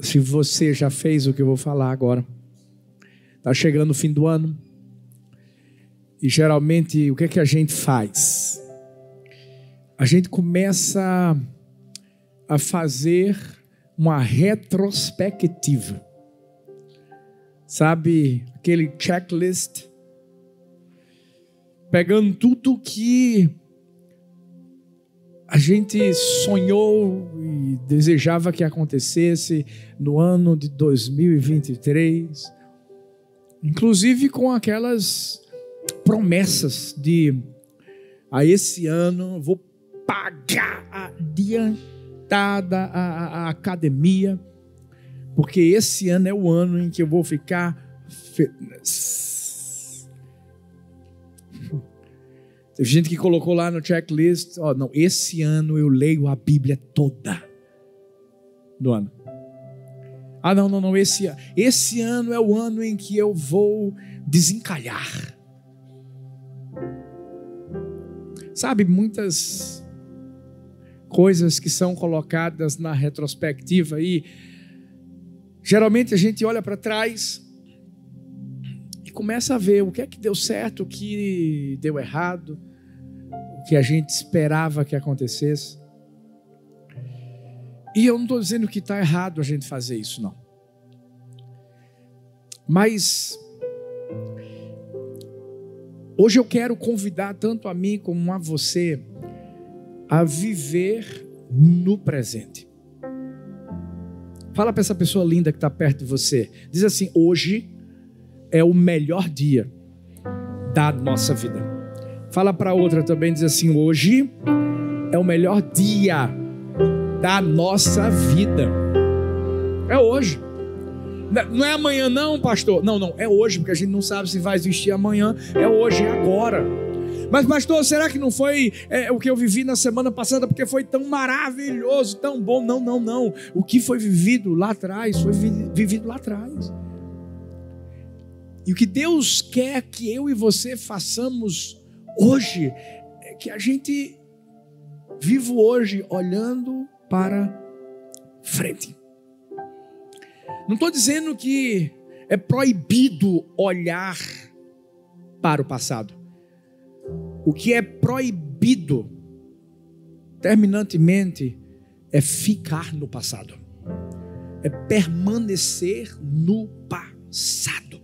se você já fez o que eu vou falar agora. Está chegando o fim do ano. E geralmente, o que, é que a gente faz? A gente começa a fazer uma retrospectiva. Sabe, aquele checklist, pegando tudo que a gente sonhou desejava que acontecesse no ano de 2023, inclusive com aquelas promessas de a esse ano vou pagar adiantada a, a, academia, porque esse ano é o ano em que eu vou ficar fitness Teve gente que colocou lá no checklist, ó, oh, não, esse ano eu leio a Bíblia toda do ano. Ah, não, não, não, esse, esse ano é o ano em que eu vou desencalhar. Sabe, muitas coisas que são colocadas na retrospectiva aí, geralmente a gente olha para trás e começa a ver o que é que deu certo, o que deu errado, que a gente esperava que acontecesse. E eu não estou dizendo que está errado a gente fazer isso, não. Mas hoje eu quero convidar tanto a mim como a você a viver no presente. Fala para essa pessoa linda que está perto de você. Diz assim: hoje é o melhor dia da nossa vida. Fala para outra também, diz assim: hoje é o melhor dia da nossa vida. É hoje. Não é amanhã, não, pastor. Não, não, é hoje, porque a gente não sabe se vai existir amanhã. É hoje, é agora. Mas, pastor, será que não foi é, o que eu vivi na semana passada porque foi tão maravilhoso, tão bom? Não, não, não. O que foi vivido lá atrás, foi vivido lá atrás. E o que Deus quer que eu e você façamos hoje é que a gente vive hoje olhando para frente. Não estou dizendo que é proibido olhar para o passado. O que é proibido, terminantemente, é ficar no passado, é permanecer no passado.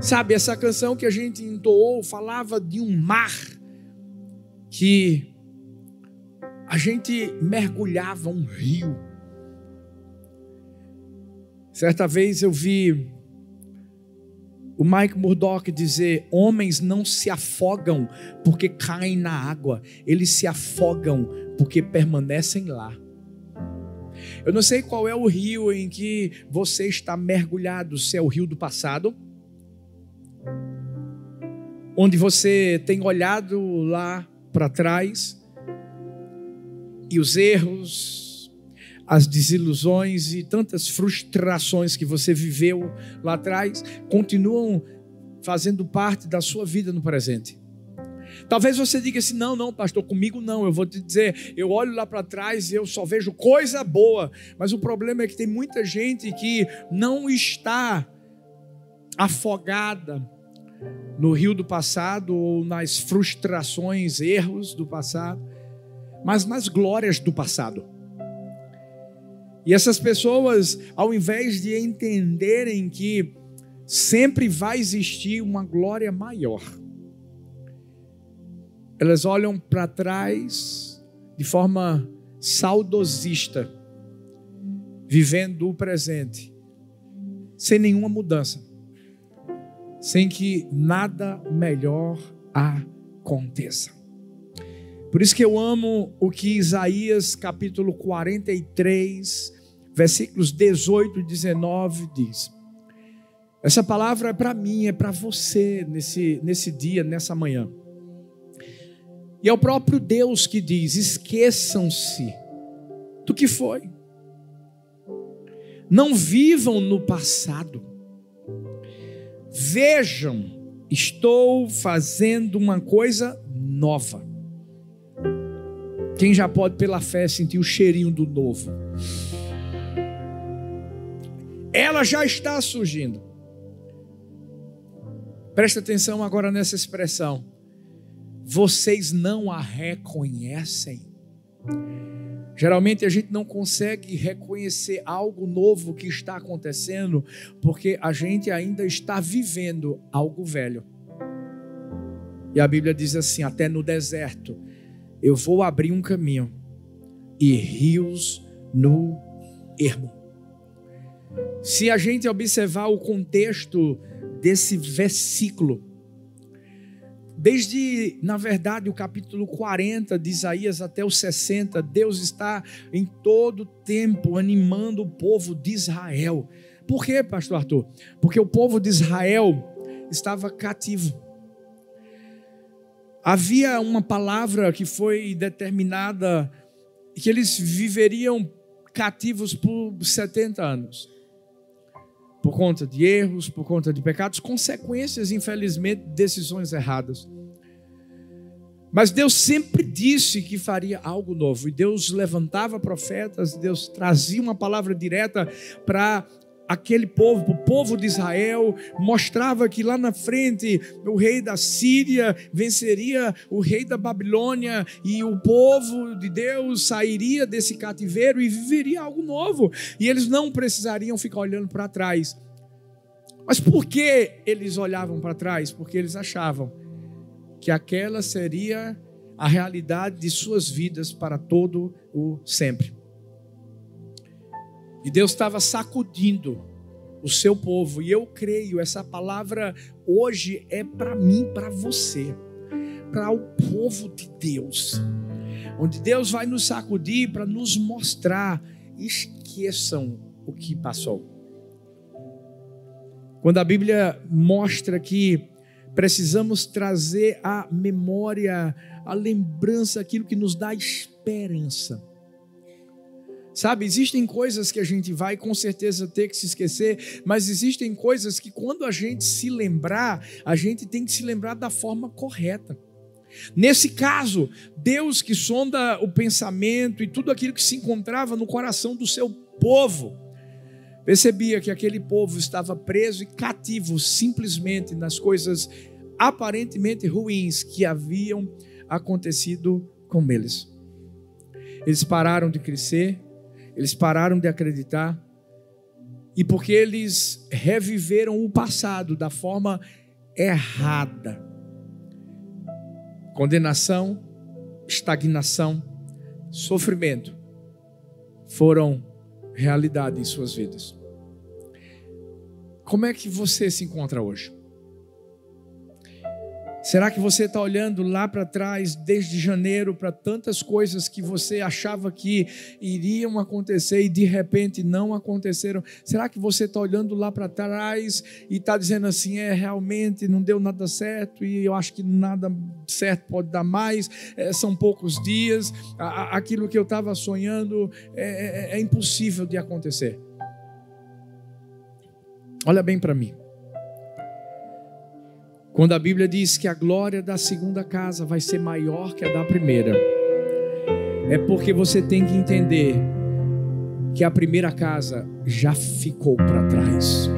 Sabe, essa canção que a gente entoou falava de um mar que a gente mergulhava um rio. Certa vez eu vi o Mike Murdock dizer: homens não se afogam porque caem na água, eles se afogam porque permanecem lá. Eu não sei qual é o rio em que você está mergulhado, se é o rio do passado onde você tem olhado lá para trás e os erros, as desilusões e tantas frustrações que você viveu lá atrás continuam fazendo parte da sua vida no presente. Talvez você diga assim: não, não, pastor, comigo não. Eu vou te dizer, eu olho lá para trás e eu só vejo coisa boa. Mas o problema é que tem muita gente que não está afogada no rio do passado ou nas frustrações, erros do passado, mas nas glórias do passado. E essas pessoas, ao invés de entenderem que sempre vai existir uma glória maior, elas olham para trás de forma saudosista, vivendo o presente, sem nenhuma mudança sem que nada melhor aconteça. Por isso que eu amo o que Isaías capítulo 43, versículos 18 e 19 diz. Essa palavra é para mim, é para você nesse, nesse dia, nessa manhã. E é o próprio Deus que diz: esqueçam-se do que foi. Não vivam no passado Vejam, estou fazendo uma coisa nova. Quem já pode, pela fé, sentir o cheirinho do novo? ela já está surgindo. Presta atenção agora nessa expressão. Vocês não a reconhecem. Geralmente a gente não consegue reconhecer algo novo que está acontecendo porque a gente ainda está vivendo algo velho. E a Bíblia diz assim: até no deserto eu vou abrir um caminho e rios no ermo. Se a gente observar o contexto desse versículo, desde, na verdade, o capítulo 40 de Isaías até o 60, Deus está em todo tempo animando o povo de Israel. Por quê, pastor Arthur? Porque o povo de Israel estava cativo. Havia uma palavra que foi determinada que eles viveriam cativos por 70 anos. Por conta de erros, por conta de pecados, consequências, infelizmente, de decisões erradas. Mas Deus sempre disse que faria algo novo. E Deus levantava profetas, Deus trazia uma palavra direta para aquele povo, o povo de Israel, mostrava que lá na frente o rei da Síria venceria o rei da Babilônia e o povo de Deus sairia desse cativeiro e viveria algo novo. E eles não precisariam ficar olhando para trás. Mas por que eles olhavam para trás? Porque eles achavam que aquela seria a realidade de suas vidas para todo o sempre. E Deus estava sacudindo o seu povo. E eu creio, essa palavra hoje é para mim, para você, para o povo de Deus. Onde Deus vai nos sacudir para nos mostrar: esqueçam o que passou. Quando a Bíblia mostra que precisamos trazer à memória, a lembrança, aquilo que nos dá esperança. Sabe, existem coisas que a gente vai com certeza ter que se esquecer, mas existem coisas que quando a gente se lembrar, a gente tem que se lembrar da forma correta. Nesse caso, Deus que sonda o pensamento e tudo aquilo que se encontrava no coração do seu povo, percebia que aquele povo estava preso e cativo simplesmente nas coisas aparentemente ruins que haviam acontecido com eles. Eles pararam de crescer, eles pararam de acreditar e porque eles reviveram o passado da forma errada. Condenação, estagnação, sofrimento foram realidade em suas vidas. Como é que você se encontra hoje? Será que você está olhando lá para trás, desde janeiro, para tantas coisas que você achava que iriam acontecer e de repente não aconteceram? Será que você está olhando lá para trás e está dizendo assim: é, realmente não deu nada certo e eu acho que nada certo pode dar mais, é, são poucos dias, aquilo que eu estava sonhando é, é, é impossível de acontecer? Olha bem para mim. Quando a Bíblia diz que a glória da segunda casa vai ser maior que a da primeira, é porque você tem que entender que a primeira casa já ficou para trás.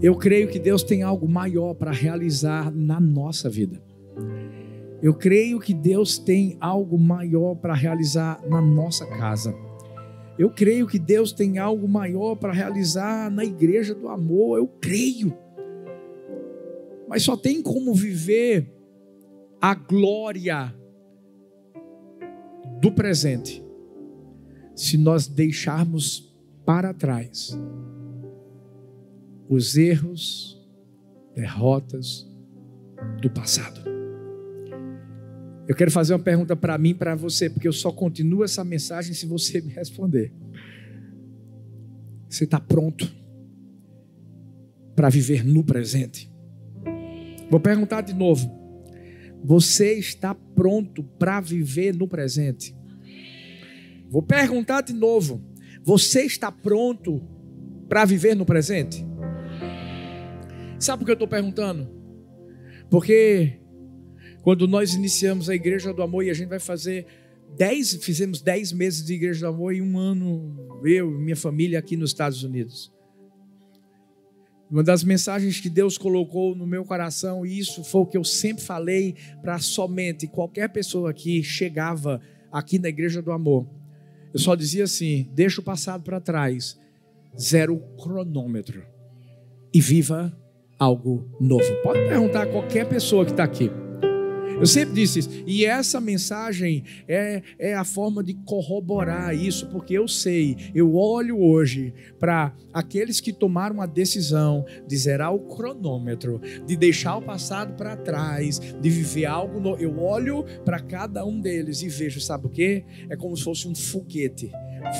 Eu creio que Deus tem algo maior para realizar na nossa vida. Eu creio que Deus tem algo maior para realizar na nossa casa. Eu creio que Deus tem algo maior para realizar na igreja do amor. Eu creio mas só tem como viver a glória do presente se nós deixarmos para trás os erros, derrotas do passado. Eu quero fazer uma pergunta para mim, para você, porque eu só continuo essa mensagem se você me responder. Você está pronto para viver no presente? Vou perguntar de novo. Você está pronto para viver no presente? Vou perguntar de novo. Você está pronto para viver no presente? Sabe por que eu estou perguntando? Porque quando nós iniciamos a Igreja do Amor e a gente vai fazer dez, fizemos dez meses de igreja do amor e um ano eu e minha família aqui nos Estados Unidos. Uma das mensagens que Deus colocou no meu coração, e isso foi o que eu sempre falei para somente qualquer pessoa que chegava aqui na Igreja do Amor. Eu só dizia assim: deixa o passado para trás, zero cronômetro e viva algo novo. Pode perguntar a qualquer pessoa que está aqui. Eu sempre disse isso. E essa mensagem é, é a forma de corroborar isso, porque eu sei, eu olho hoje para aqueles que tomaram a decisão de zerar o cronômetro, de deixar o passado para trás, de viver algo novo. Eu olho para cada um deles e vejo, sabe o que? É como se fosse um foguete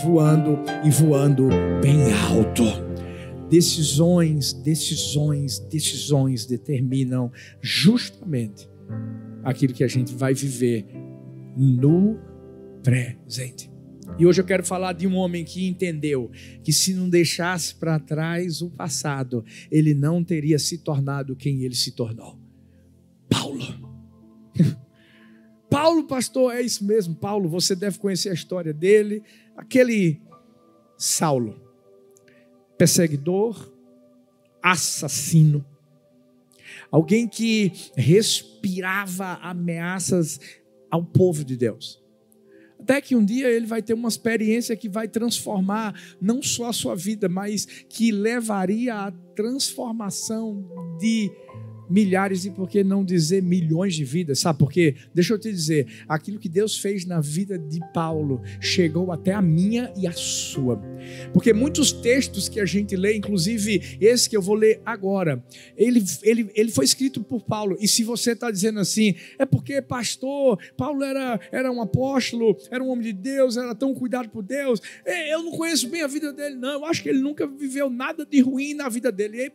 voando e voando bem alto. Decisões, decisões, decisões determinam justamente aquilo que a gente vai viver no presente. E hoje eu quero falar de um homem que entendeu que se não deixasse para trás o passado, ele não teria se tornado quem ele se tornou. Paulo. Paulo, pastor, é isso mesmo. Paulo, você deve conhecer a história dele. Aquele Saulo, perseguidor, assassino, alguém que respirava ameaças ao povo de Deus. Até que um dia ele vai ter uma experiência que vai transformar não só a sua vida, mas que levaria à transformação de milhares e por que não dizer milhões de vidas? Sabe por quê? Deixa eu te dizer, aquilo que Deus fez na vida de Paulo chegou até a minha e a sua. Porque muitos textos que a gente lê, inclusive esse que eu vou ler agora, ele, ele, ele foi escrito por Paulo. E se você está dizendo assim, é porque pastor, Paulo era, era um apóstolo, era um homem de Deus, era tão cuidado por Deus. Eu não conheço bem a vida dele, não. Eu acho que ele nunca viveu nada de ruim na vida dele. Ei,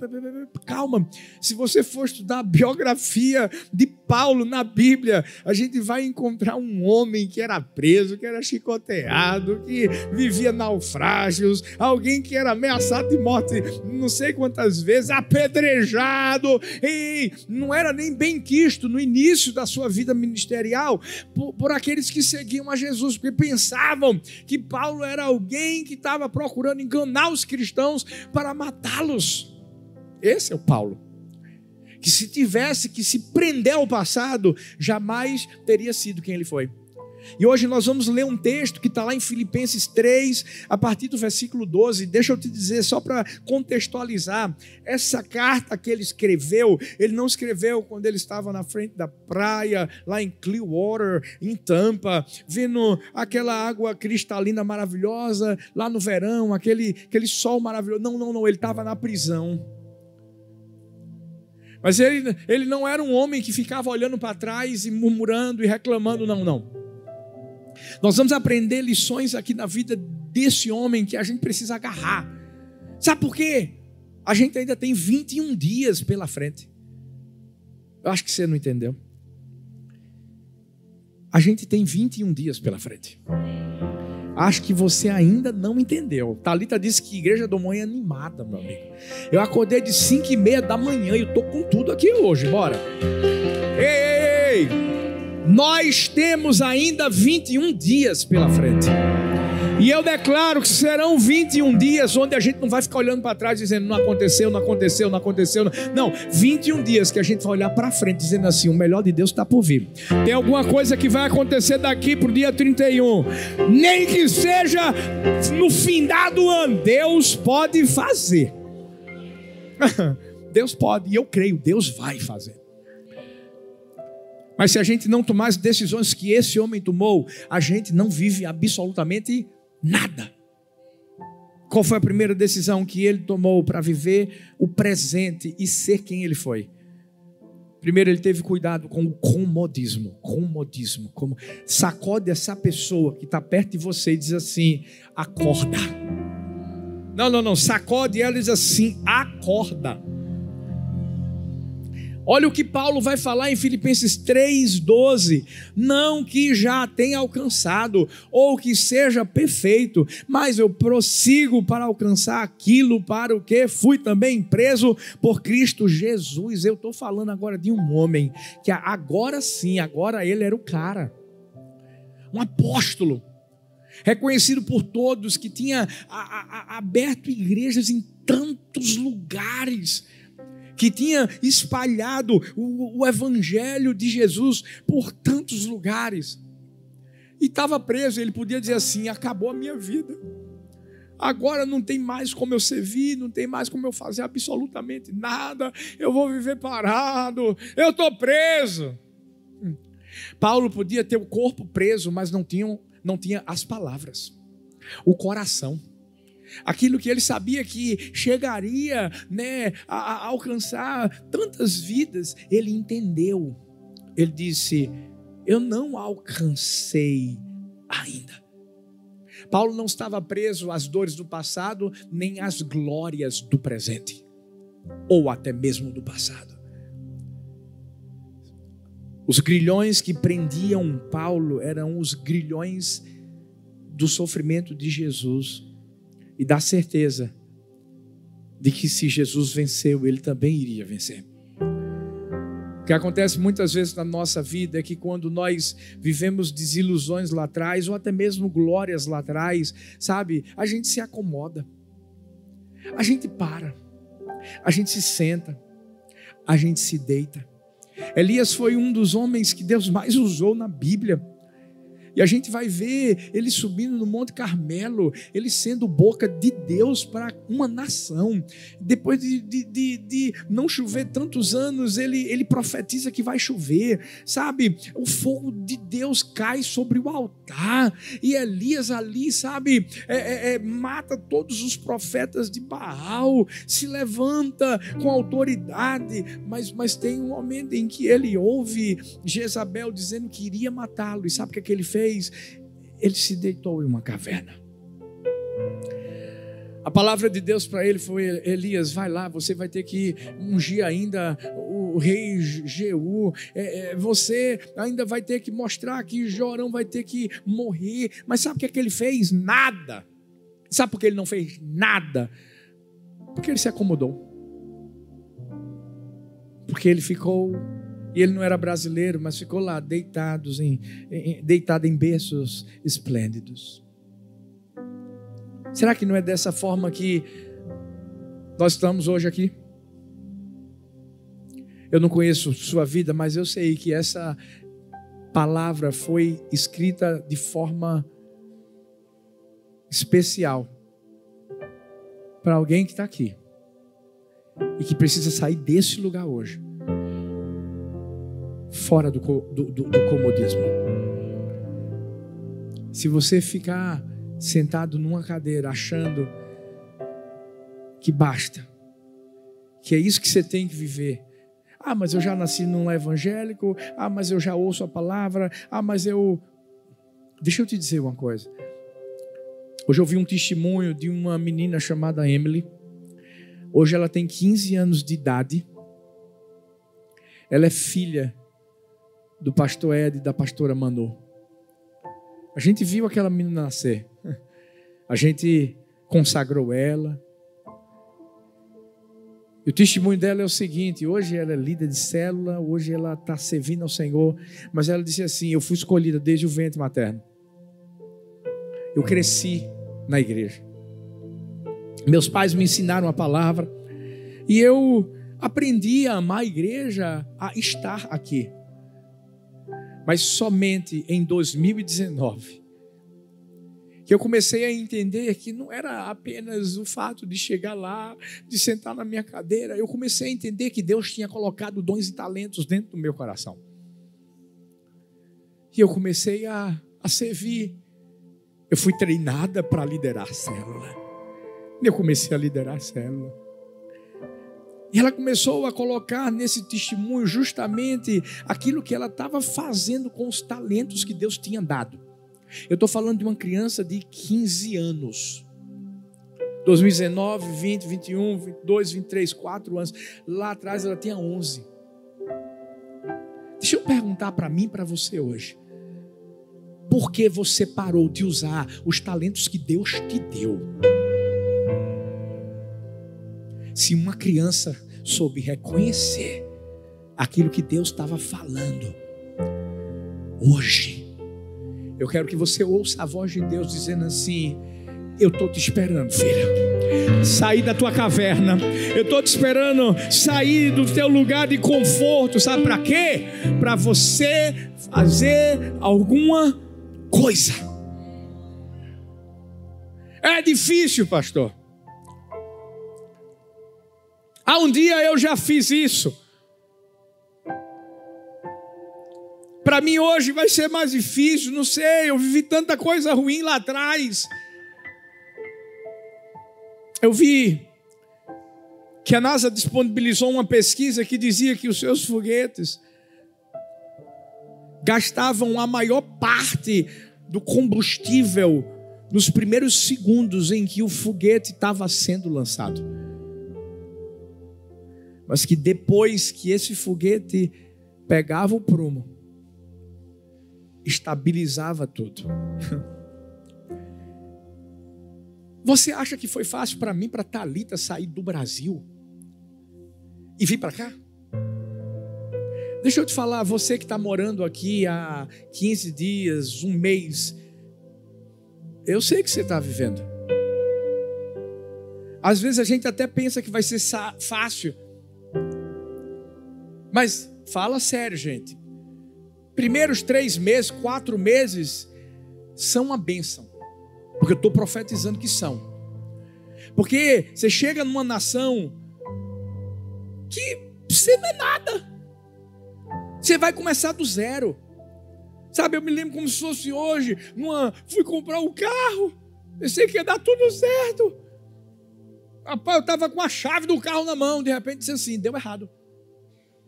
calma, se você for estudar a biografia de Paulo na Bíblia, a gente vai encontrar um homem que era preso, que era chicoteado, que vivia naufrágios, alguém que era ameaçado de morte não sei quantas vezes, apedrejado, e não era nem bem quisto no início da sua vida ministerial por, por aqueles que seguiam a Jesus, porque pensavam que Paulo era alguém que estava procurando enganar os cristãos para matá-los. Esse é o Paulo que se tivesse que se prender ao passado, jamais teria sido quem ele foi. E hoje nós vamos ler um texto que está lá em Filipenses 3, a partir do versículo 12. Deixa eu te dizer, só para contextualizar, essa carta que ele escreveu, ele não escreveu quando ele estava na frente da praia, lá em Clearwater, em Tampa, vendo aquela água cristalina maravilhosa, lá no verão, aquele, aquele sol maravilhoso. Não, não, não, ele estava na prisão. Mas ele, ele não era um homem que ficava olhando para trás e murmurando e reclamando, não, não. Nós vamos aprender lições aqui na vida desse homem que a gente precisa agarrar. Sabe por quê? A gente ainda tem 21 dias pela frente. Eu acho que você não entendeu. A gente tem 21 dias pela frente. Acho que você ainda não entendeu. Talita disse que igreja do manhã é animada, meu amigo. Eu acordei de 5 e meia da manhã e eu tô com tudo aqui hoje. Bora. Ei, ei, ei. Nós temos ainda 21 dias pela frente. E eu declaro que serão 21 dias onde a gente não vai ficar olhando para trás dizendo não aconteceu, não aconteceu, não aconteceu. Não, 21 dias que a gente vai olhar para frente dizendo assim: o melhor de Deus está por vir. Tem alguma coisa que vai acontecer daqui para o dia 31, nem que seja no findar do ano, Deus pode fazer. Deus pode, e eu creio, Deus vai fazer. Mas se a gente não tomar as decisões que esse homem tomou, a gente não vive absolutamente Nada. Qual foi a primeira decisão que ele tomou para viver o presente e ser quem ele foi? Primeiro, ele teve cuidado com o comodismo. Comodismo. Como sacode essa pessoa que está perto de você e diz assim: acorda. Não, não, não. Sacode ela e diz assim: acorda. Olha o que Paulo vai falar em Filipenses 3:12, não que já tenha alcançado ou que seja perfeito, mas eu prossigo para alcançar aquilo para o que fui também preso por Cristo Jesus. Eu estou falando agora de um homem que agora sim, agora ele era o cara. um apóstolo, reconhecido por todos, que tinha a, a, aberto igrejas em tantos lugares, que tinha espalhado o, o evangelho de Jesus por tantos lugares. E estava preso, ele podia dizer assim: acabou a minha vida. Agora não tem mais como eu servir, não tem mais como eu fazer absolutamente nada. Eu vou viver parado. Eu estou preso. Hum. Paulo podia ter o corpo preso, mas não tinha, não tinha as palavras, o coração. Aquilo que ele sabia que chegaria né, a, a alcançar tantas vidas, ele entendeu. Ele disse: Eu não alcancei ainda. Paulo não estava preso às dores do passado, nem às glórias do presente, ou até mesmo do passado. Os grilhões que prendiam Paulo eram os grilhões do sofrimento de Jesus e da certeza de que se Jesus venceu, ele também iria vencer. O que acontece muitas vezes na nossa vida é que quando nós vivemos desilusões lá atrás, ou até mesmo glórias lá atrás, sabe, a gente se acomoda, a gente para, a gente se senta, a gente se deita. Elias foi um dos homens que Deus mais usou na Bíblia. E a gente vai ver ele subindo no Monte Carmelo, ele sendo boca de Deus para uma nação. Depois de, de, de, de, não chover tantos anos, ele, ele profetiza que vai chover, sabe? O fogo de Deus cai sobre o altar, e Elias ali, sabe, é, é, é, mata todos os profetas de Baal, se levanta com autoridade, mas, mas tem um momento em que ele ouve Jezabel dizendo que iria matá-lo, e sabe o que, é que ele fez? Fez? Ele se deitou em uma caverna. A palavra de Deus para ele foi: Elias, vai lá, você vai ter que ungir ainda o rei Jeú. É, é, você ainda vai ter que mostrar que Jorão vai ter que morrer. Mas sabe o que, é que ele fez? Nada. Sabe por que ele não fez nada? Porque ele se acomodou. Porque ele ficou e ele não era brasileiro, mas ficou lá deitados em, em, deitado em berços esplêndidos. Será que não é dessa forma que nós estamos hoje aqui? Eu não conheço sua vida, mas eu sei que essa palavra foi escrita de forma especial para alguém que está aqui e que precisa sair desse lugar hoje fora do, do, do, do comodismo. Se você ficar sentado numa cadeira achando que basta, que é isso que você tem que viver. Ah, mas eu já nasci num evangélico. Ah, mas eu já ouço a palavra. Ah, mas eu. Deixa eu te dizer uma coisa. Hoje eu vi um testemunho de uma menina chamada Emily. Hoje ela tem 15 anos de idade. Ela é filha do pastor Ed e da pastora Manu. A gente viu aquela menina nascer. A gente consagrou ela. E o testemunho dela é o seguinte: hoje ela é líder de célula, hoje ela está servindo ao Senhor, mas ela disse assim: Eu fui escolhida desde o ventre materno. Eu cresci na igreja. Meus pais me ensinaram a palavra e eu aprendi a amar a igreja, a estar aqui. Mas somente em 2019 que eu comecei a entender que não era apenas o fato de chegar lá, de sentar na minha cadeira, eu comecei a entender que Deus tinha colocado dons e talentos dentro do meu coração. E eu comecei a, a servir. Eu fui treinada para liderar a célula. Eu comecei a liderar a célula. E ela começou a colocar nesse testemunho justamente aquilo que ela estava fazendo com os talentos que Deus tinha dado. Eu estou falando de uma criança de 15 anos. 2019, 20, 21, 22, 23, 4 anos. Lá atrás ela tinha 11. Deixa eu perguntar para mim para você hoje. Por que você parou de usar os talentos que Deus te deu? Se uma criança soube reconhecer aquilo que Deus estava falando, hoje Eu quero que você ouça a voz de Deus dizendo assim: Eu estou te esperando, filho. Sair da tua caverna. Eu estou te esperando sair do teu lugar de conforto. Sabe para quê? Para você fazer alguma coisa. É difícil, pastor. Há um dia eu já fiz isso. Para mim hoje vai ser mais difícil, não sei, eu vivi tanta coisa ruim lá atrás. Eu vi que a NASA disponibilizou uma pesquisa que dizia que os seus foguetes gastavam a maior parte do combustível nos primeiros segundos em que o foguete estava sendo lançado. Mas que depois que esse foguete pegava o prumo, estabilizava tudo. Você acha que foi fácil para mim, para Talita sair do Brasil e vir para cá? Deixa eu te falar, você que está morando aqui há 15 dias, um mês, eu sei que você está vivendo. Às vezes a gente até pensa que vai ser fácil, mas fala sério, gente primeiros três meses, quatro meses, são uma bênção. Porque eu estou profetizando que são. Porque você chega numa nação que você não é nada. Você vai começar do zero. Sabe, eu me lembro como se fosse hoje. Numa, fui comprar um carro. Pensei que ia dar tudo certo. Rapaz, eu estava com a chave do carro na mão. De repente disse assim: deu errado.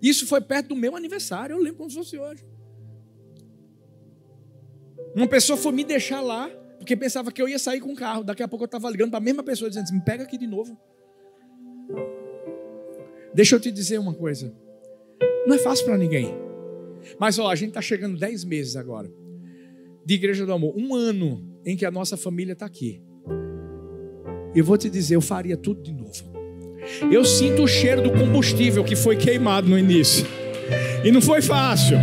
Isso foi perto do meu aniversário. Eu lembro como se fosse hoje. Uma pessoa foi me deixar lá, porque pensava que eu ia sair com o carro. Daqui a pouco eu estava ligando para a mesma pessoa, dizendo assim: me pega aqui de novo. Deixa eu te dizer uma coisa. Não é fácil para ninguém. Mas ó, a gente está chegando 10 meses agora. De Igreja do Amor. Um ano em que a nossa família está aqui. Eu vou te dizer, eu faria tudo de novo. Eu sinto o cheiro do combustível que foi queimado no início. E não foi fácil.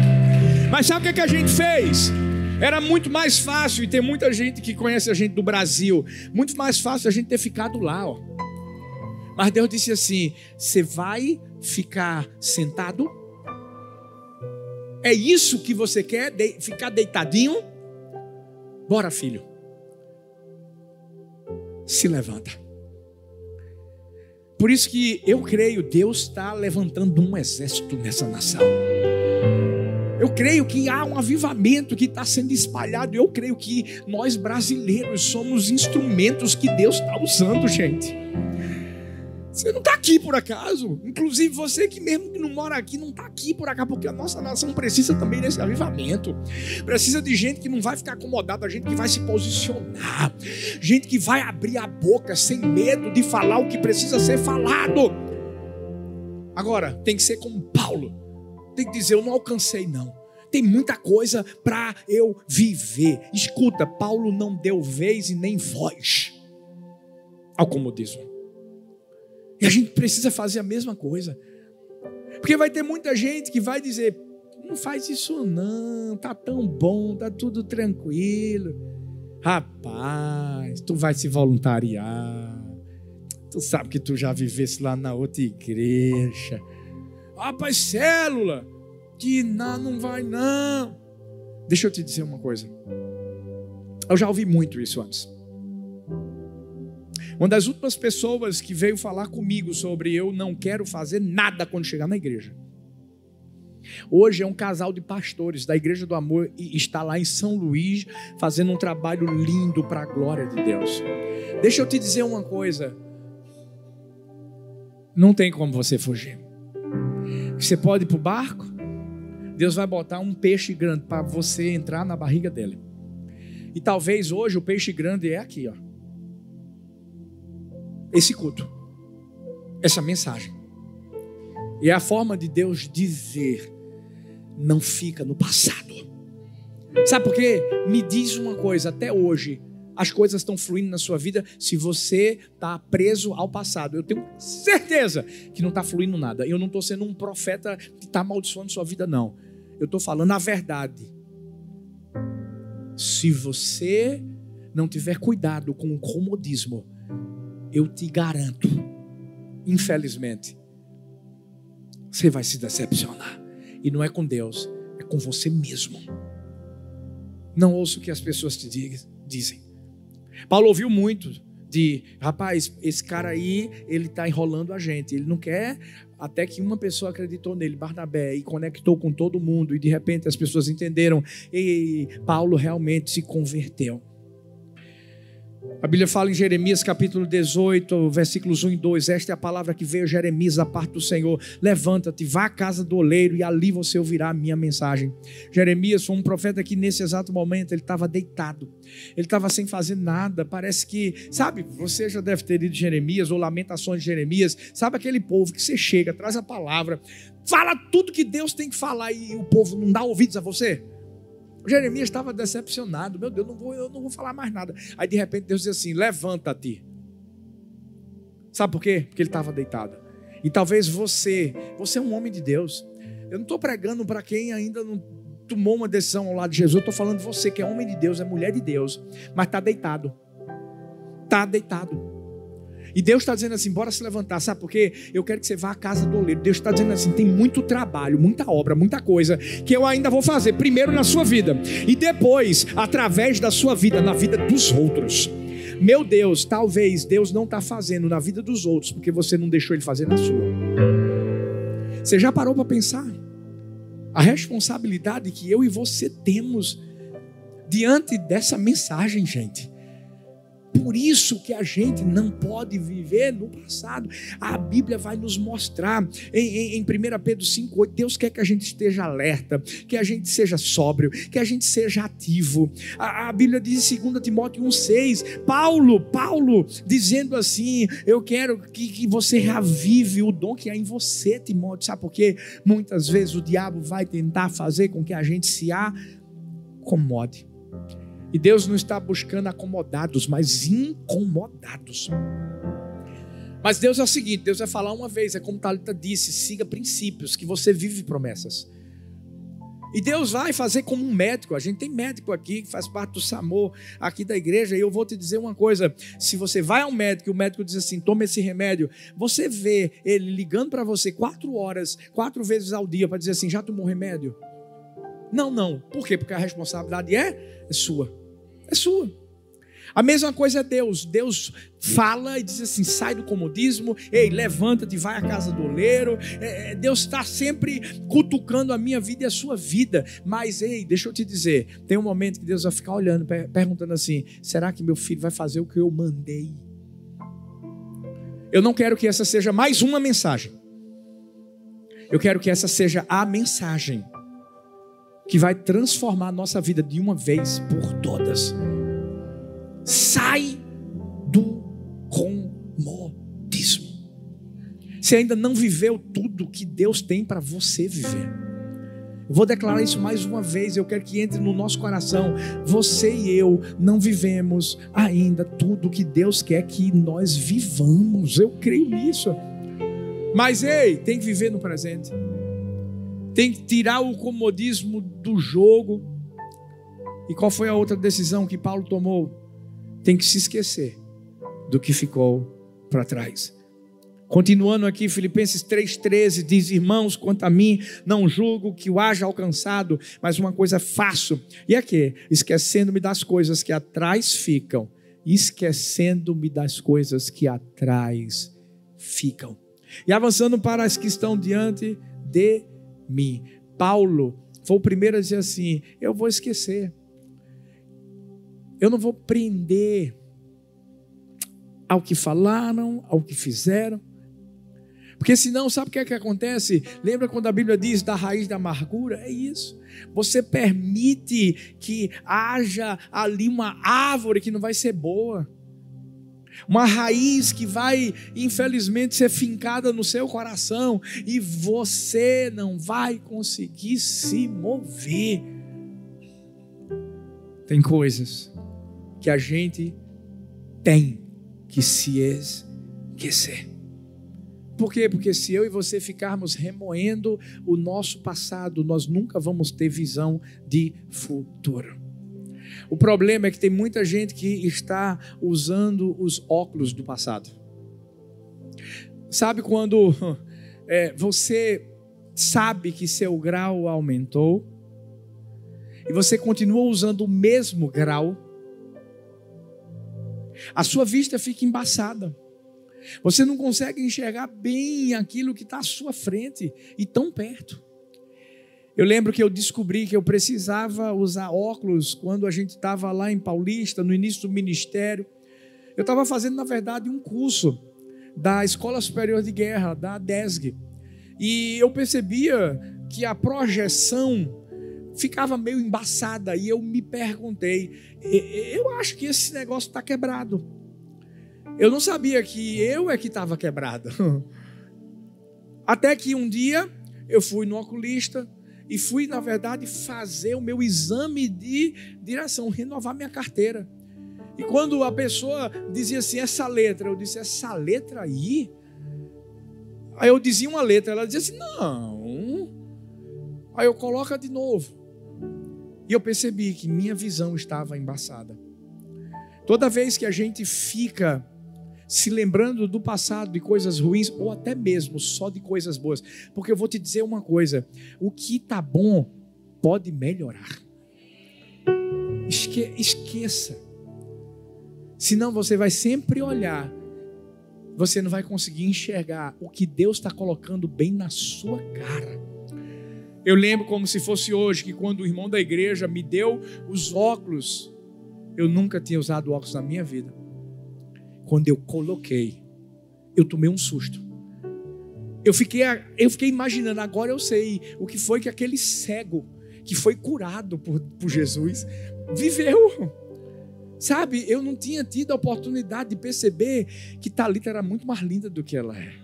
Mas sabe o que, é que a gente fez? Era muito mais fácil, e tem muita gente que conhece a gente do Brasil, muito mais fácil a gente ter ficado lá, ó. Mas Deus disse assim: você vai ficar sentado? É isso que você quer? De ficar deitadinho? Bora, filho. Se levanta. Por isso que eu creio, Deus está levantando um exército nessa nação. Eu creio que há um avivamento que está sendo espalhado. Eu creio que nós brasileiros somos instrumentos que Deus está usando, gente. Você não está aqui por acaso. Inclusive você que mesmo que não mora aqui, não está aqui por acaso, porque a nossa nação precisa também desse avivamento. Precisa de gente que não vai ficar acomodada, gente que vai se posicionar, gente que vai abrir a boca sem medo de falar o que precisa ser falado. Agora, tem que ser como Paulo tem que dizer: Eu não alcancei, não. Tem muita coisa para eu viver. Escuta, Paulo não deu vez e nem voz ao comodismo. E a gente precisa fazer a mesma coisa. Porque vai ter muita gente que vai dizer: não faz isso não, tá tão bom, tá tudo tranquilo. Rapaz, tu vai se voluntariar. Tu sabe que tu já vivesse lá na outra igreja. Rapaz, célula, que não, não vai não. Deixa eu te dizer uma coisa. Eu já ouvi muito isso antes. Uma das últimas pessoas que veio falar comigo sobre eu não quero fazer nada quando chegar na igreja. Hoje é um casal de pastores da Igreja do Amor e está lá em São Luís fazendo um trabalho lindo para a glória de Deus. Deixa eu te dizer uma coisa. Não tem como você fugir. Você pode ir para o barco, Deus vai botar um peixe grande para você entrar na barriga dele. E talvez hoje o peixe grande é aqui, ó. Esse culto. Essa mensagem. E é a forma de Deus dizer: não fica no passado. Sabe por quê? Me diz uma coisa, até hoje, as coisas estão fluindo na sua vida se você está preso ao passado. Eu tenho certeza que não está fluindo nada. Eu não estou sendo um profeta que está amaldiçoando sua vida, não. Eu estou falando a verdade. Se você não tiver cuidado com o comodismo, eu te garanto, infelizmente, você vai se decepcionar. E não é com Deus, é com você mesmo. Não ouça o que as pessoas te dizem. Paulo ouviu muito de, rapaz, esse cara aí, ele está enrolando a gente. Ele não quer até que uma pessoa acreditou nele, Barnabé, e conectou com todo mundo, e de repente as pessoas entenderam, e Paulo realmente se converteu. A Bíblia fala em Jeremias capítulo 18, versículos 1 e 2. Esta é a palavra que veio a Jeremias da parte do Senhor. Levanta-te, vá à casa do oleiro e ali você ouvirá a minha mensagem. Jeremias foi um profeta que nesse exato momento ele estava deitado. Ele estava sem fazer nada. Parece que, sabe, você já deve ter lido Jeremias ou Lamentações de Jeremias. Sabe aquele povo que você chega, traz a palavra, fala tudo que Deus tem que falar e o povo não dá ouvidos a você? Jeremias estava decepcionado. Meu Deus, não vou, eu não vou falar mais nada. Aí de repente Deus diz assim: levanta-te. Sabe por quê? Porque ele estava deitado. E talvez você, você é um homem de Deus. Eu não estou pregando para quem ainda não tomou uma decisão ao lado de Jesus. Eu estou falando de você que é homem de Deus, é mulher de Deus, mas está deitado. Está deitado. E Deus está dizendo assim: bora se levantar, sabe por quê? Eu quero que você vá à casa do oleiro. Deus está dizendo assim: tem muito trabalho, muita obra, muita coisa que eu ainda vou fazer. Primeiro na sua vida, e depois, através da sua vida, na vida dos outros. Meu Deus, talvez Deus não está fazendo na vida dos outros, porque você não deixou Ele fazer na sua. Você já parou para pensar? A responsabilidade que eu e você temos diante dessa mensagem, gente por isso que a gente não pode viver no passado. A Bíblia vai nos mostrar em, em, em 1 Pedro 5,8: Deus quer que a gente esteja alerta, que a gente seja sóbrio, que a gente seja ativo. A, a Bíblia diz em 2 Timóteo 1,6: Paulo, Paulo, dizendo assim: Eu quero que, que você revive o dom que há em você, Timóteo. Sabe por quê? Muitas vezes o diabo vai tentar fazer com que a gente se acomode. E Deus não está buscando acomodados, mas incomodados. Mas Deus é o seguinte: Deus vai falar uma vez, é como Talita disse: siga princípios, que você vive promessas. E Deus vai fazer como um médico. A gente tem médico aqui que faz parte do SAMOR aqui da igreja. E eu vou te dizer uma coisa: se você vai ao médico e o médico diz assim, toma esse remédio, você vê ele ligando para você quatro horas, quatro vezes ao dia, para dizer assim, já tomou remédio? Não, não. Por quê? Porque a responsabilidade é, é sua. É sua. A mesma coisa é Deus. Deus fala e diz assim: sai do comodismo, ei, levanta-te, vai à casa do oleiro. É, é Deus está sempre cutucando a minha vida e a sua vida. Mas, ei, deixa eu te dizer: tem um momento que Deus vai ficar olhando, perguntando assim: será que meu filho vai fazer o que eu mandei? Eu não quero que essa seja mais uma mensagem. Eu quero que essa seja a mensagem que vai transformar a nossa vida de uma vez por todas. Sai do comodismo. Você ainda não viveu tudo que Deus tem para você viver. Eu vou declarar isso mais uma vez. Eu quero que entre no nosso coração. Você e eu não vivemos ainda tudo que Deus quer que nós vivamos. Eu creio nisso. Mas ei, tem que viver no presente tem que tirar o comodismo do jogo. E qual foi a outra decisão que Paulo tomou? Tem que se esquecer do que ficou para trás. Continuando aqui, Filipenses 3,13 diz: Irmãos, quanto a mim, não julgo que o haja alcançado, mas uma coisa faço. E é que, esquecendo-me das coisas que atrás ficam, esquecendo-me das coisas que atrás ficam. E avançando para as que estão diante de mim. Paulo foi o primeiro a dizer assim: eu vou esquecer. Eu não vou prender ao que falaram, ao que fizeram. Porque senão, sabe o que é que acontece? Lembra quando a Bíblia diz da raiz da amargura? É isso. Você permite que haja ali uma árvore que não vai ser boa uma raiz que vai, infelizmente, ser fincada no seu coração e você não vai conseguir se mover. Tem coisas que a gente tem que se esquecer. Por quê? Porque se eu e você ficarmos remoendo o nosso passado, nós nunca vamos ter visão de futuro. O problema é que tem muita gente que está usando os óculos do passado. Sabe quando é, você sabe que seu grau aumentou e você continua usando o mesmo grau, a sua vista fica embaçada. Você não consegue enxergar bem aquilo que está à sua frente e tão perto. Eu lembro que eu descobri que eu precisava usar óculos quando a gente estava lá em Paulista, no início do ministério. Eu estava fazendo, na verdade, um curso da Escola Superior de Guerra, da DESG. E eu percebia que a projeção ficava meio embaçada e eu me perguntei, eu acho que esse negócio está quebrado. Eu não sabia que eu é que estava quebrado. Até que um dia eu fui no oculista e fui, na verdade, fazer o meu exame de direção, renovar minha carteira. E quando a pessoa dizia assim, essa letra, eu disse, essa letra aí? Aí eu dizia uma letra, ela dizia assim, não. Aí eu coloca de novo. E eu percebi que minha visão estava embaçada. Toda vez que a gente fica se lembrando do passado, de coisas ruins, ou até mesmo só de coisas boas, porque eu vou te dizer uma coisa: o que está bom pode melhorar. Esque esqueça. Senão você vai sempre olhar você não vai conseguir enxergar o que Deus está colocando bem na sua cara. Eu lembro como se fosse hoje que quando o irmão da igreja me deu os óculos, eu nunca tinha usado óculos na minha vida. Quando eu coloquei, eu tomei um susto. Eu fiquei, eu fiquei imaginando, agora eu sei o que foi que aquele cego que foi curado por, por Jesus viveu. Sabe, eu não tinha tido a oportunidade de perceber que Talita era muito mais linda do que ela é.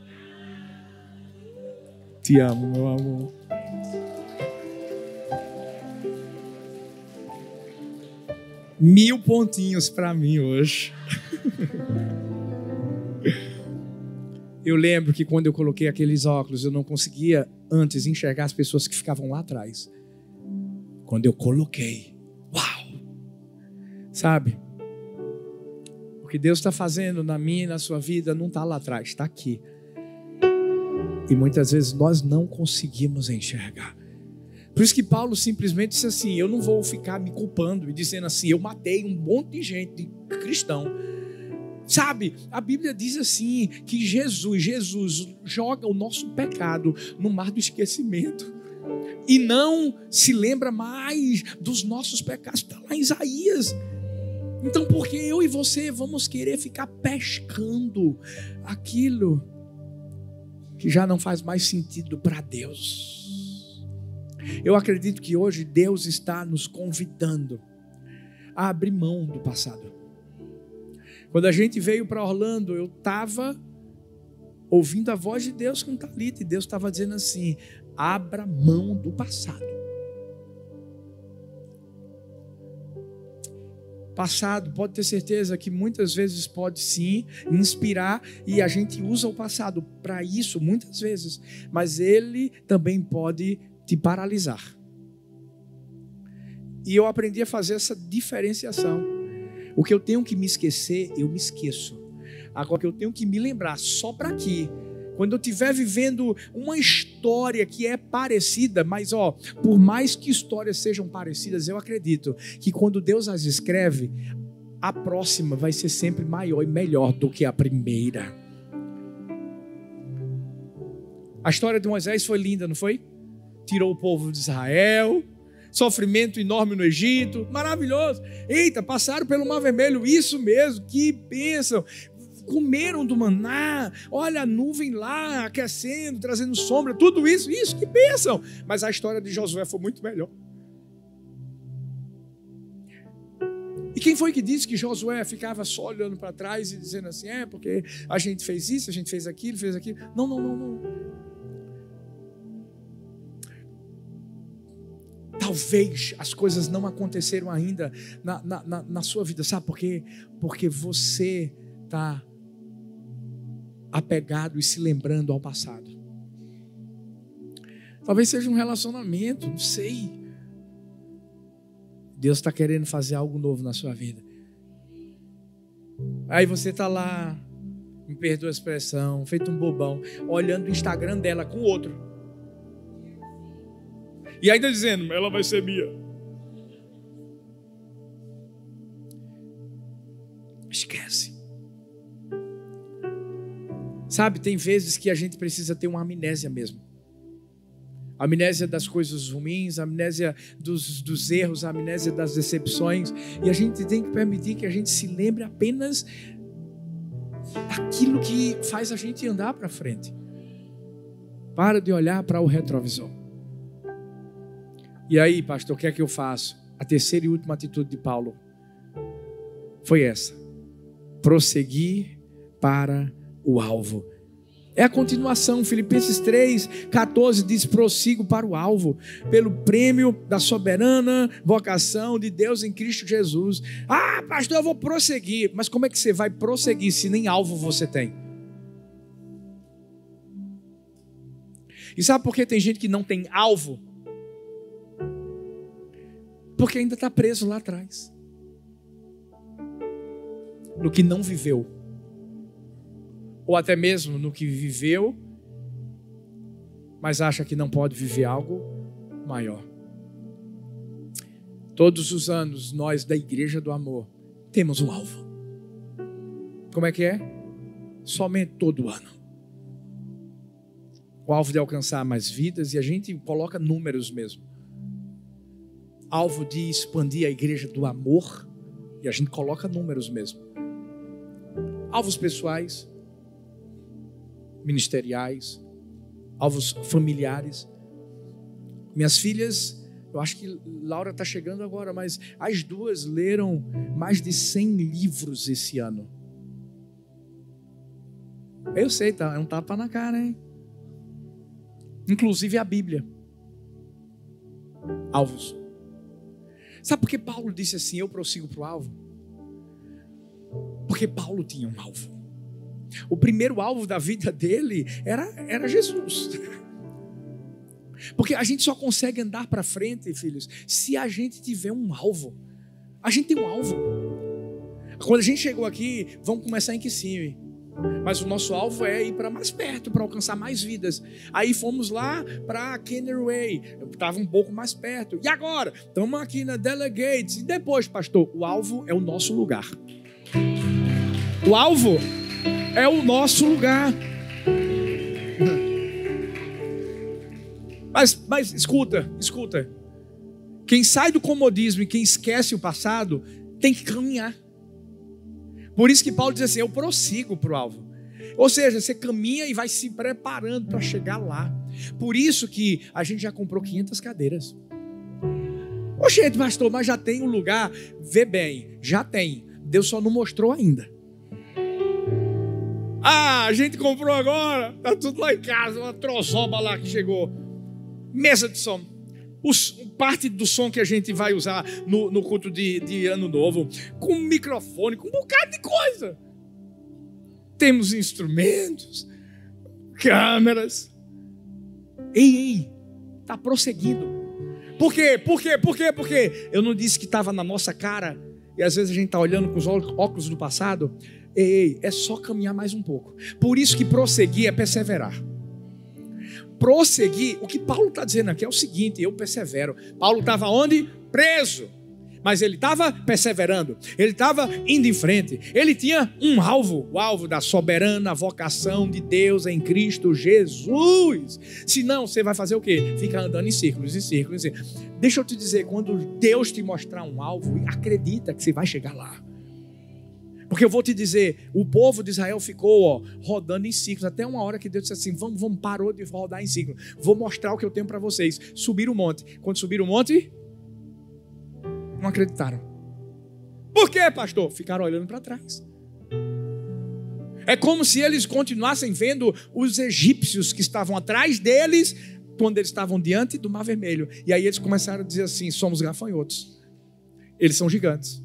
Te amo, meu amor. Mil pontinhos para mim hoje. eu lembro que quando eu coloquei aqueles óculos, eu não conseguia antes enxergar as pessoas que ficavam lá atrás. Quando eu coloquei, uau! Sabe? que Deus está fazendo na minha e na sua vida não está lá atrás, está aqui. E muitas vezes nós não conseguimos enxergar. Por isso que Paulo simplesmente disse assim: Eu não vou ficar me culpando e dizendo assim, eu matei um monte de gente, de cristão. Sabe, a Bíblia diz assim: que Jesus, Jesus joga o nosso pecado no mar do esquecimento e não se lembra mais dos nossos pecados. Está lá em Isaías. Então, por que eu e você vamos querer ficar pescando aquilo que já não faz mais sentido para Deus? Eu acredito que hoje Deus está nos convidando a abrir mão do passado. Quando a gente veio para Orlando, eu estava ouvindo a voz de Deus com Talita e Deus estava dizendo assim: abra mão do passado. Passado, pode ter certeza que muitas vezes pode sim inspirar e a gente usa o passado para isso muitas vezes, mas ele também pode te paralisar. E eu aprendi a fazer essa diferenciação. O que eu tenho que me esquecer, eu me esqueço. Agora, que eu tenho que me lembrar só para aqui quando eu estiver vivendo uma história que é parecida, mas ó, por mais que histórias sejam parecidas, eu acredito que quando Deus as escreve, a próxima vai ser sempre maior e melhor do que a primeira. A história de Moisés foi linda, não foi? Tirou o povo de Israel, sofrimento enorme no Egito, maravilhoso. Eita, passaram pelo Mar Vermelho, isso mesmo, que bênção comeram do maná, olha a nuvem lá aquecendo, trazendo sombra, tudo isso, isso que pensam. Mas a história de Josué foi muito melhor. E quem foi que disse que Josué ficava só olhando para trás e dizendo assim, é porque a gente fez isso, a gente fez aquilo, fez aquilo? Não, não, não, não. Talvez as coisas não aconteceram ainda na, na, na, na sua vida, sabe por quê? Porque você está apegado e se lembrando ao passado. Talvez seja um relacionamento, não sei. Deus está querendo fazer algo novo na sua vida. Aí você está lá, me perdoa a expressão, feito um bobão, olhando o Instagram dela com o outro. E ainda dizendo, ela vai ser minha. Esquece. Sabe, tem vezes que a gente precisa ter uma amnésia mesmo. Amnésia das coisas ruins, amnésia dos, dos erros, amnésia das decepções. E a gente tem que permitir que a gente se lembre apenas daquilo que faz a gente andar para frente. Para de olhar para o retrovisor. E aí, pastor, o que é que eu faço? A terceira e última atitude de Paulo foi essa: prosseguir para o alvo. É a continuação, Filipenses 3, 14 diz: prossigo para o alvo, pelo prêmio da soberana vocação de Deus em Cristo Jesus. Ah, pastor, eu vou prosseguir. Mas como é que você vai prosseguir se nem alvo você tem? E sabe por que tem gente que não tem alvo? Porque ainda está preso lá atrás no que não viveu ou até mesmo no que viveu, mas acha que não pode viver algo maior. Todos os anos, nós da Igreja do Amor temos um alvo. Como é que é? Somente todo ano. O alvo de alcançar mais vidas e a gente coloca números mesmo. Alvo de expandir a Igreja do Amor e a gente coloca números mesmo. Alvos pessoais, ministeriais, alvos familiares. Minhas filhas, eu acho que Laura está chegando agora, mas as duas leram mais de 100 livros esse ano. Eu sei, tá? É um tapa na cara, hein? Inclusive a Bíblia. Alvos. Sabe por que Paulo disse assim: Eu prossigo para o alvo? Porque Paulo tinha um alvo. O primeiro alvo da vida dele era, era Jesus. Porque a gente só consegue andar para frente, filhos, se a gente tiver um alvo. A gente tem um alvo. Quando a gente chegou aqui, vamos começar em Kissimmee. Mas o nosso alvo é ir para mais perto, para alcançar mais vidas. Aí fomos lá para Kennerway, estava um pouco mais perto. E agora? Estamos aqui na Delegates. E depois, pastor, o alvo é o nosso lugar. O alvo é o nosso lugar. Mas, mas escuta, escuta. Quem sai do comodismo e quem esquece o passado tem que caminhar. Por isso que Paulo diz assim: eu prossigo para o alvo. Ou seja, você caminha e vai se preparando para chegar lá. Por isso que a gente já comprou 500 cadeiras. Oxente, pastor, mas já tem um lugar. Vê bem, já tem. Deus só não mostrou ainda. Ah, a gente comprou agora, tá tudo lá em casa, uma trozoba lá que chegou. Mesa de som. Os, parte do som que a gente vai usar no, no culto de, de ano novo, com microfone, com um bocado de coisa. Temos instrumentos, câmeras. Ei, ei, tá prosseguindo. Por quê? Por quê? Por quê? Porque eu não disse que estava na nossa cara e às vezes a gente está olhando com os óculos do passado. Ei, ei, é só caminhar mais um pouco. Por isso que prosseguir é perseverar. Prosseguir, o que Paulo está dizendo aqui é o seguinte: eu persevero. Paulo estava onde? Preso. Mas ele estava perseverando, ele estava indo em frente, ele tinha um alvo, o alvo da soberana vocação de Deus em Cristo Jesus. Senão você vai fazer o quê? Ficar andando em círculos, em círculos, em círculos. Deixa eu te dizer, quando Deus te mostrar um alvo, acredita que você vai chegar lá. Porque eu vou te dizer, o povo de Israel ficou ó, rodando em ciclos, até uma hora que Deus disse assim: vamos, vamos, parou de rodar em ciclo. Vou mostrar o que eu tenho para vocês. Subir o monte. Quando subiram o monte, não acreditaram. Por quê, pastor? Ficaram olhando para trás. É como se eles continuassem vendo os egípcios que estavam atrás deles quando eles estavam diante do Mar Vermelho. E aí eles começaram a dizer assim: somos gafanhotos. Eles são gigantes.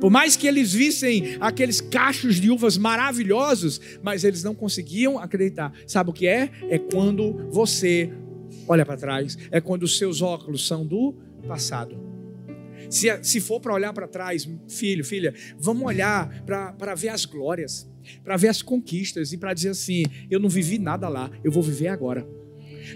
Por mais que eles vissem aqueles cachos de uvas maravilhosos, mas eles não conseguiam acreditar. Sabe o que é? É quando você olha para trás, é quando os seus óculos são do passado. Se, se for para olhar para trás, filho, filha, vamos olhar para ver as glórias, para ver as conquistas e para dizer assim: eu não vivi nada lá, eu vou viver agora.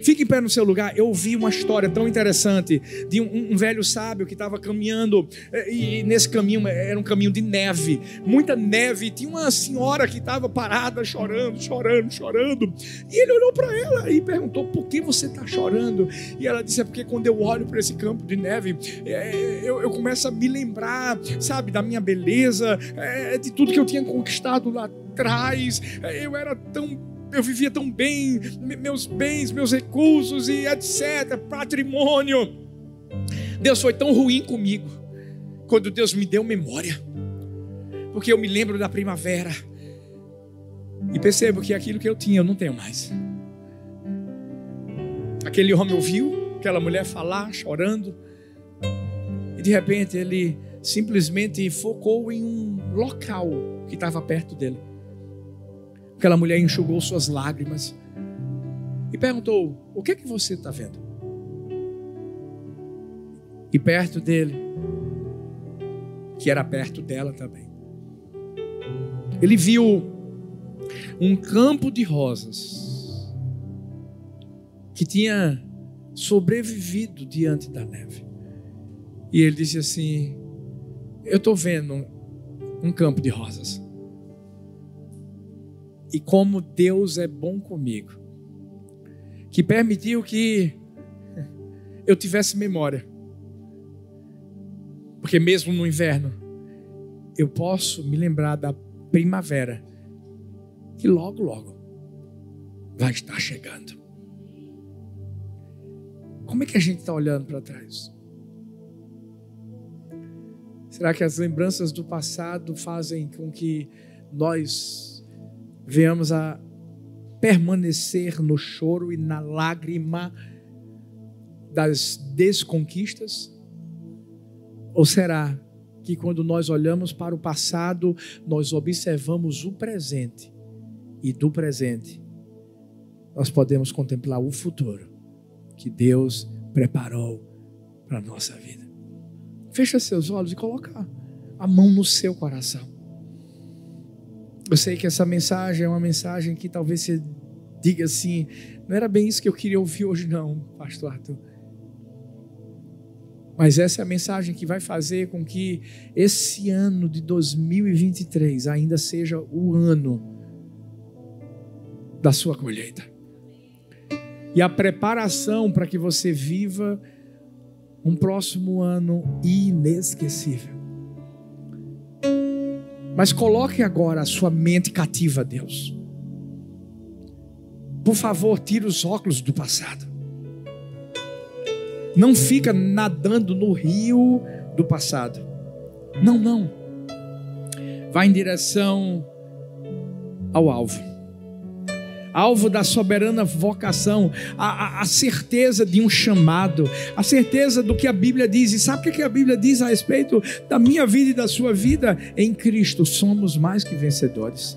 Fique em pé no seu lugar. Eu ouvi uma história tão interessante de um, um velho sábio que estava caminhando, eh, e nesse caminho eh, era um caminho de neve, muita neve. Tinha uma senhora que estava parada, chorando, chorando, chorando. E ele olhou para ela e perguntou: Por que você está chorando? E ela disse: É porque quando eu olho para esse campo de neve, é, eu, eu, começo a me lembrar, sabe, da minha beleza, é, de tudo que eu tinha conquistado lá atrás. Eu era tão eu vivia tão bem, meus bens, meus recursos e etc, patrimônio. Deus foi tão ruim comigo quando Deus me deu memória, porque eu me lembro da primavera e percebo que aquilo que eu tinha eu não tenho mais. Aquele homem ouviu aquela mulher falar, chorando, e de repente ele simplesmente focou em um local que estava perto dele. Aquela mulher enxugou suas lágrimas e perguntou: O que é que você está vendo? E perto dele, que era perto dela também, ele viu um campo de rosas que tinha sobrevivido diante da neve. E ele disse assim: Eu estou vendo um campo de rosas e como Deus é bom comigo, que permitiu que eu tivesse memória, porque mesmo no inverno, eu posso me lembrar da primavera, que logo, logo vai estar chegando. Como é que a gente está olhando para trás? Será que as lembranças do passado fazem com que nós venhamos a permanecer no choro e na lágrima das desconquistas? Ou será que quando nós olhamos para o passado, nós observamos o presente e do presente nós podemos contemplar o futuro que Deus preparou para a nossa vida? Fecha seus olhos e coloca a mão no seu coração. Eu sei que essa mensagem é uma mensagem que talvez você diga assim: não era bem isso que eu queria ouvir hoje, não, Pastor Arthur. Mas essa é a mensagem que vai fazer com que esse ano de 2023 ainda seja o ano da sua colheita. E a preparação para que você viva um próximo ano inesquecível. Mas coloque agora a sua mente cativa a Deus. Por favor, tire os óculos do passado. Não fica nadando no rio do passado. Não, não. Vá em direção ao alvo alvo da soberana vocação, a, a, a, certeza de um chamado, a certeza do que a Bíblia diz. E sabe o que a Bíblia diz a respeito da minha vida e da sua vida? Em Cristo somos mais que vencedores.